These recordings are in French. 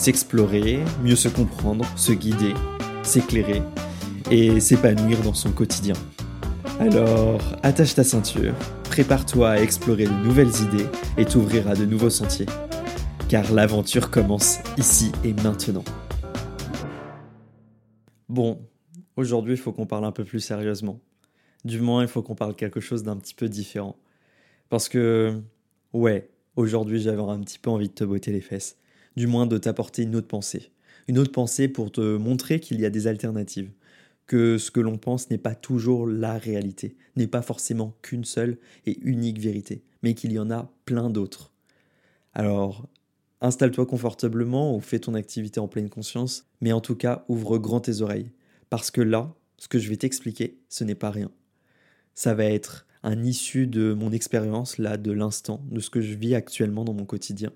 s'explorer, mieux se comprendre, se guider, s'éclairer et s'épanouir dans son quotidien. Alors, attache ta ceinture, prépare-toi à explorer de nouvelles idées et t'ouvrir à de nouveaux sentiers. Car l'aventure commence ici et maintenant. Bon, aujourd'hui il faut qu'on parle un peu plus sérieusement. Du moins, il faut qu'on parle quelque chose d'un petit peu différent. Parce que, ouais, aujourd'hui j'avais un petit peu envie de te botter les fesses du moins de t'apporter une autre pensée. Une autre pensée pour te montrer qu'il y a des alternatives, que ce que l'on pense n'est pas toujours la réalité, n'est pas forcément qu'une seule et unique vérité, mais qu'il y en a plein d'autres. Alors, installe-toi confortablement ou fais ton activité en pleine conscience, mais en tout cas, ouvre grand tes oreilles, parce que là, ce que je vais t'expliquer, ce n'est pas rien. Ça va être un issue de mon expérience, là, de l'instant, de ce que je vis actuellement dans mon quotidien.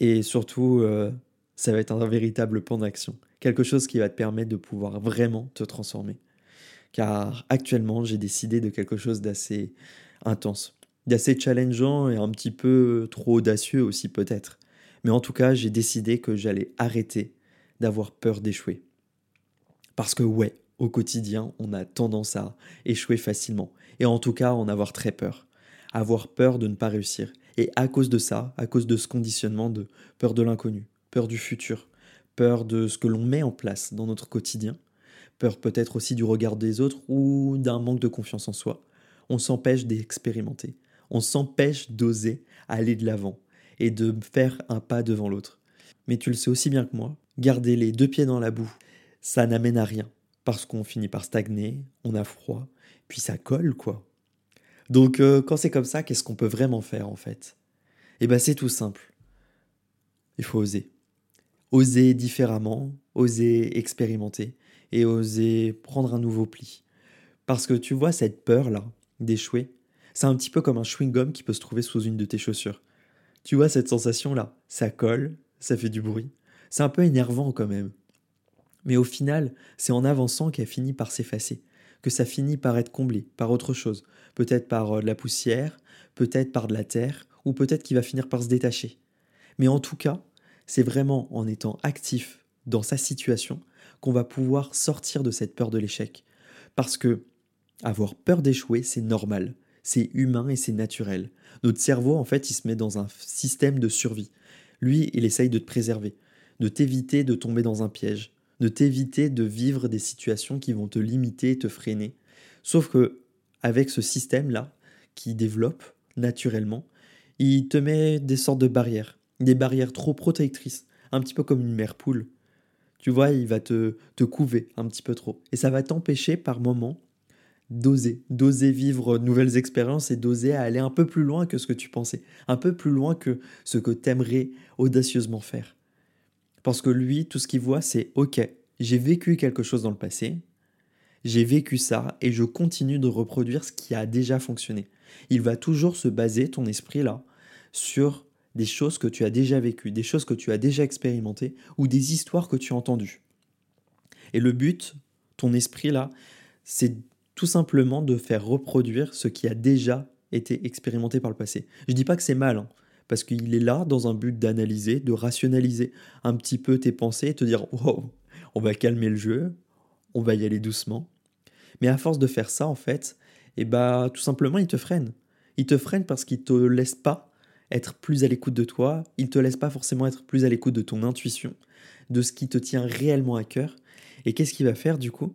Et surtout, euh, ça va être un véritable plan d'action. Quelque chose qui va te permettre de pouvoir vraiment te transformer. Car actuellement, j'ai décidé de quelque chose d'assez intense, d'assez challengeant et un petit peu trop audacieux aussi peut-être. Mais en tout cas, j'ai décidé que j'allais arrêter d'avoir peur d'échouer. Parce que ouais, au quotidien, on a tendance à échouer facilement. Et en tout cas, en avoir très peur. Avoir peur de ne pas réussir. Et à cause de ça, à cause de ce conditionnement de peur de l'inconnu, peur du futur, peur de ce que l'on met en place dans notre quotidien, peur peut-être aussi du regard des autres ou d'un manque de confiance en soi, on s'empêche d'expérimenter, on s'empêche d'oser aller de l'avant et de faire un pas devant l'autre. Mais tu le sais aussi bien que moi, garder les deux pieds dans la boue, ça n'amène à rien, parce qu'on finit par stagner, on a froid, puis ça colle quoi. Donc euh, quand c'est comme ça, qu'est-ce qu'on peut vraiment faire en fait? Eh bien c'est tout simple. Il faut oser. Oser différemment, oser expérimenter et oser prendre un nouveau pli. Parce que tu vois cette peur-là d'échouer, c'est un petit peu comme un chewing-gum qui peut se trouver sous une de tes chaussures. Tu vois cette sensation-là Ça colle, ça fait du bruit. C'est un peu énervant quand même. Mais au final, c'est en avançant qu'elle finit par s'effacer que ça finit par être comblé par autre chose, peut-être par euh, de la poussière, peut-être par de la terre, ou peut-être qu'il va finir par se détacher. Mais en tout cas, c'est vraiment en étant actif dans sa situation qu'on va pouvoir sortir de cette peur de l'échec. Parce que avoir peur d'échouer, c'est normal, c'est humain et c'est naturel. Notre cerveau, en fait, il se met dans un système de survie. Lui, il essaye de te préserver, de t'éviter de tomber dans un piège, de t'éviter de vivre des situations qui vont te limiter et te freiner. Sauf que avec ce système-là, qui développe naturellement, il te met des sortes de barrières, des barrières trop protectrices, un petit peu comme une mère poule. Tu vois, il va te, te couver un petit peu trop. Et ça va t'empêcher par moments d'oser, d'oser vivre nouvelles expériences et d'oser aller un peu plus loin que ce que tu pensais, un peu plus loin que ce que tu aimerais audacieusement faire. Parce que lui, tout ce qu'il voit, c'est OK, j'ai vécu quelque chose dans le passé, j'ai vécu ça et je continue de reproduire ce qui a déjà fonctionné. Il va toujours se baser, ton esprit là, sur des choses que tu as déjà vécues, des choses que tu as déjà expérimentées ou des histoires que tu as entendues. Et le but, ton esprit là, c'est tout simplement de faire reproduire ce qui a déjà été expérimenté par le passé. Je dis pas que c'est mal, hein parce qu'il est là dans un but d'analyser, de rationaliser un petit peu tes pensées et te dire wow, on va calmer le jeu, on va y aller doucement. Mais à force de faire ça, en fait, et eh bah tout simplement, il te freine. Il te freine parce qu'il te laisse pas être plus à l'écoute de toi, il te laisse pas forcément être plus à l'écoute de ton intuition, de ce qui te tient réellement à cœur. Et qu'est-ce qu'il va faire du coup?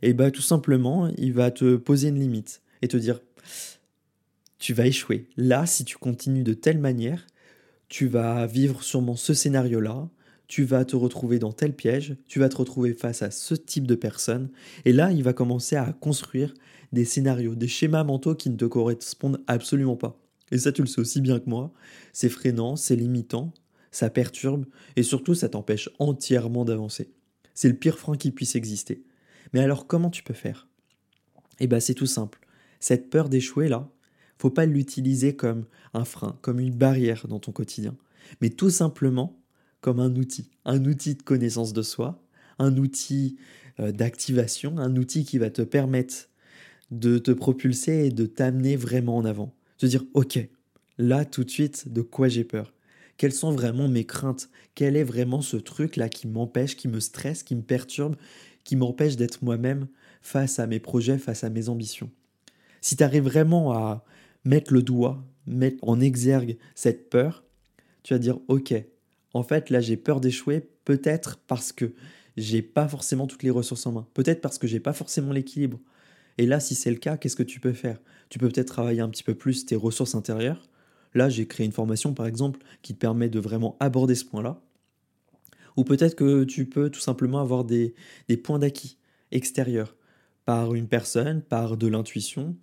Et eh bah tout simplement, il va te poser une limite et te dire tu vas échouer. Là, si tu continues de telle manière, tu vas vivre sûrement ce scénario-là, tu vas te retrouver dans tel piège, tu vas te retrouver face à ce type de personne, et là, il va commencer à construire des scénarios, des schémas mentaux qui ne te correspondent absolument pas. Et ça, tu le sais aussi bien que moi, c'est freinant, c'est limitant, ça perturbe, et surtout, ça t'empêche entièrement d'avancer. C'est le pire frein qui puisse exister. Mais alors comment tu peux faire? Eh bien c'est tout simple. Cette peur d'échouer là, faut pas l'utiliser comme un frein, comme une barrière dans ton quotidien, mais tout simplement comme un outil, un outil de connaissance de soi, un outil euh, d'activation, un outil qui va te permettre de te propulser et de t'amener vraiment en avant. De dire, ok, là tout de suite, de quoi j'ai peur? Quelles sont vraiment mes craintes? Quel est vraiment ce truc-là qui m'empêche, qui me stresse, qui me perturbe, qui m'empêche d'être moi-même face à mes projets, face à mes ambitions? Si tu arrives vraiment à mettre le doigt, mettre en exergue cette peur, tu vas dire, ok, en fait là j'ai peur d'échouer, peut-être parce que j'ai pas forcément toutes les ressources en main, peut-être parce que j'ai pas forcément l'équilibre, et là, si c'est le cas, qu'est-ce que tu peux faire? Tu peux peut-être travailler un petit peu plus tes ressources intérieures. Là, j'ai créé une formation, par exemple, qui te permet de vraiment aborder ce point-là. Ou peut-être que tu peux tout simplement avoir des, points d'acquis extérieurs par une personne, par de l'intuition,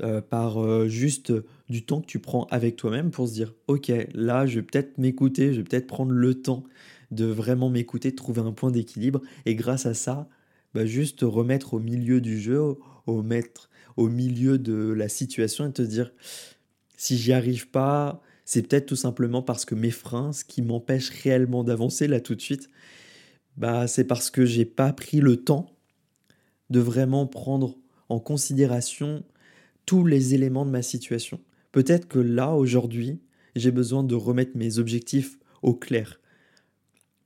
euh, par euh, juste du temps que tu prends avec toi-même pour se dire, ok, là, je vais peut-être m'écouter, je vais peut-être prendre le temps de vraiment m'écouter, de trouver un point d'équilibre. Et grâce à ça, bah, juste te remettre au milieu du jeu, au, mettre au milieu de la situation et te dire si j'y arrive pas, c'est peut-être tout simplement parce que mes freins, ce qui m'empêche réellement d'avancer là tout de suite, bah c'est parce que j'ai pas pris le temps de vraiment prendre en considération tous les éléments de ma situation. Peut-être que là aujourd'hui, j'ai besoin de remettre mes objectifs au clair.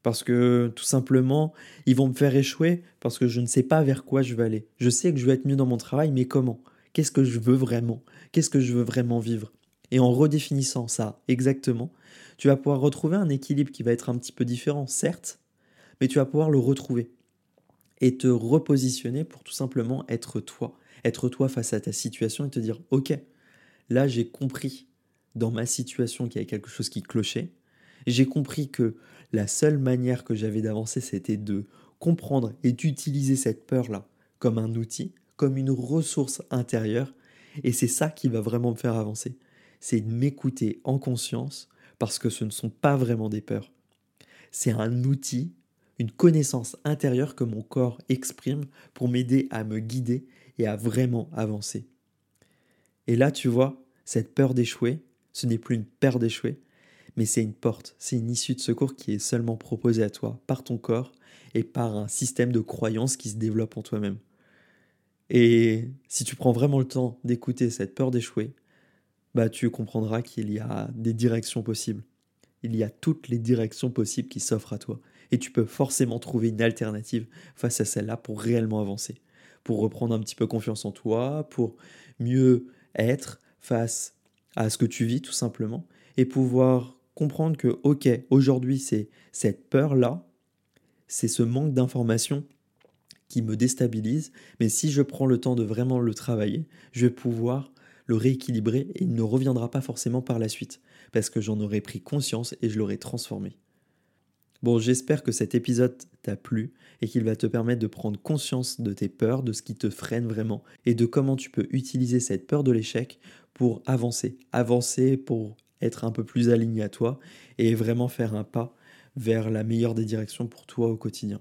Parce que tout simplement, ils vont me faire échouer parce que je ne sais pas vers quoi je vais aller. Je sais que je vais être mieux dans mon travail, mais comment? Qu'est-ce que je veux vraiment? Qu'est-ce que je veux vraiment vivre? Et en redéfinissant ça exactement, tu vas pouvoir retrouver un équilibre qui va être un petit peu différent, certes, mais tu vas pouvoir le retrouver et te repositionner pour tout simplement être toi, être toi face à ta situation et te dire, ok, là j'ai compris dans ma situation qu'il y a quelque chose qui clochait, j'ai compris que la seule manière que j'avais d'avancer, c'était de comprendre et d'utiliser cette peur-là comme un outil, comme une ressource intérieure. Et c'est ça qui va vraiment me faire avancer. C'est de m'écouter en conscience parce que ce ne sont pas vraiment des peurs. C'est un outil, une connaissance intérieure que mon corps exprime pour m'aider à me guider et à vraiment avancer. Et là, tu vois, cette peur d'échouer, ce n'est plus une peur d'échouer, mais c'est une porte, c'est une issue de secours qui est seulement proposée à toi par ton corps et par un système de croyances qui se développe en toi-même. Et si tu prends vraiment le temps d'écouter cette peur d'échouer, bah tu comprendras qu'il y a des directions possibles. Il y a toutes les directions possibles qui s'offrent à toi. Et tu peux forcément trouver une alternative face à celle-là pour réellement avancer. Pour reprendre un petit peu confiance en toi, pour mieux être face à ce que tu vis tout simplement. Et pouvoir comprendre que, ok, aujourd'hui, c'est cette peur-là, c'est ce manque d'information qui me déstabilise, mais si je prends le temps de vraiment le travailler, je vais pouvoir le rééquilibrer et il ne reviendra pas forcément par la suite, parce que j'en aurai pris conscience et je l'aurai transformé. Bon, j'espère que cet épisode t'a plu et qu'il va te permettre de prendre conscience de tes peurs, de ce qui te freine vraiment et de comment tu peux utiliser cette peur de l'échec pour avancer. Avancer pour être un peu plus aligné à toi et vraiment faire un pas vers la meilleure des directions pour toi au quotidien.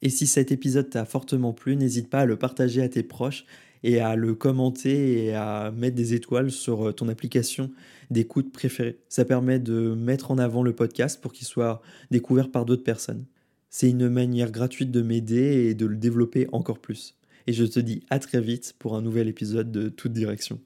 Et si cet épisode t'a fortement plu, n'hésite pas à le partager à tes proches et à le commenter et à mettre des étoiles sur euh, ton application d'écoute préférée. Ça permet de mettre en avant le podcast pour qu'il soit découvert par d'autres personnes. C'est une manière gratuite de m'aider et de le développer encore plus. Et je te dis à très vite pour un nouvel épisode de Toute Direction.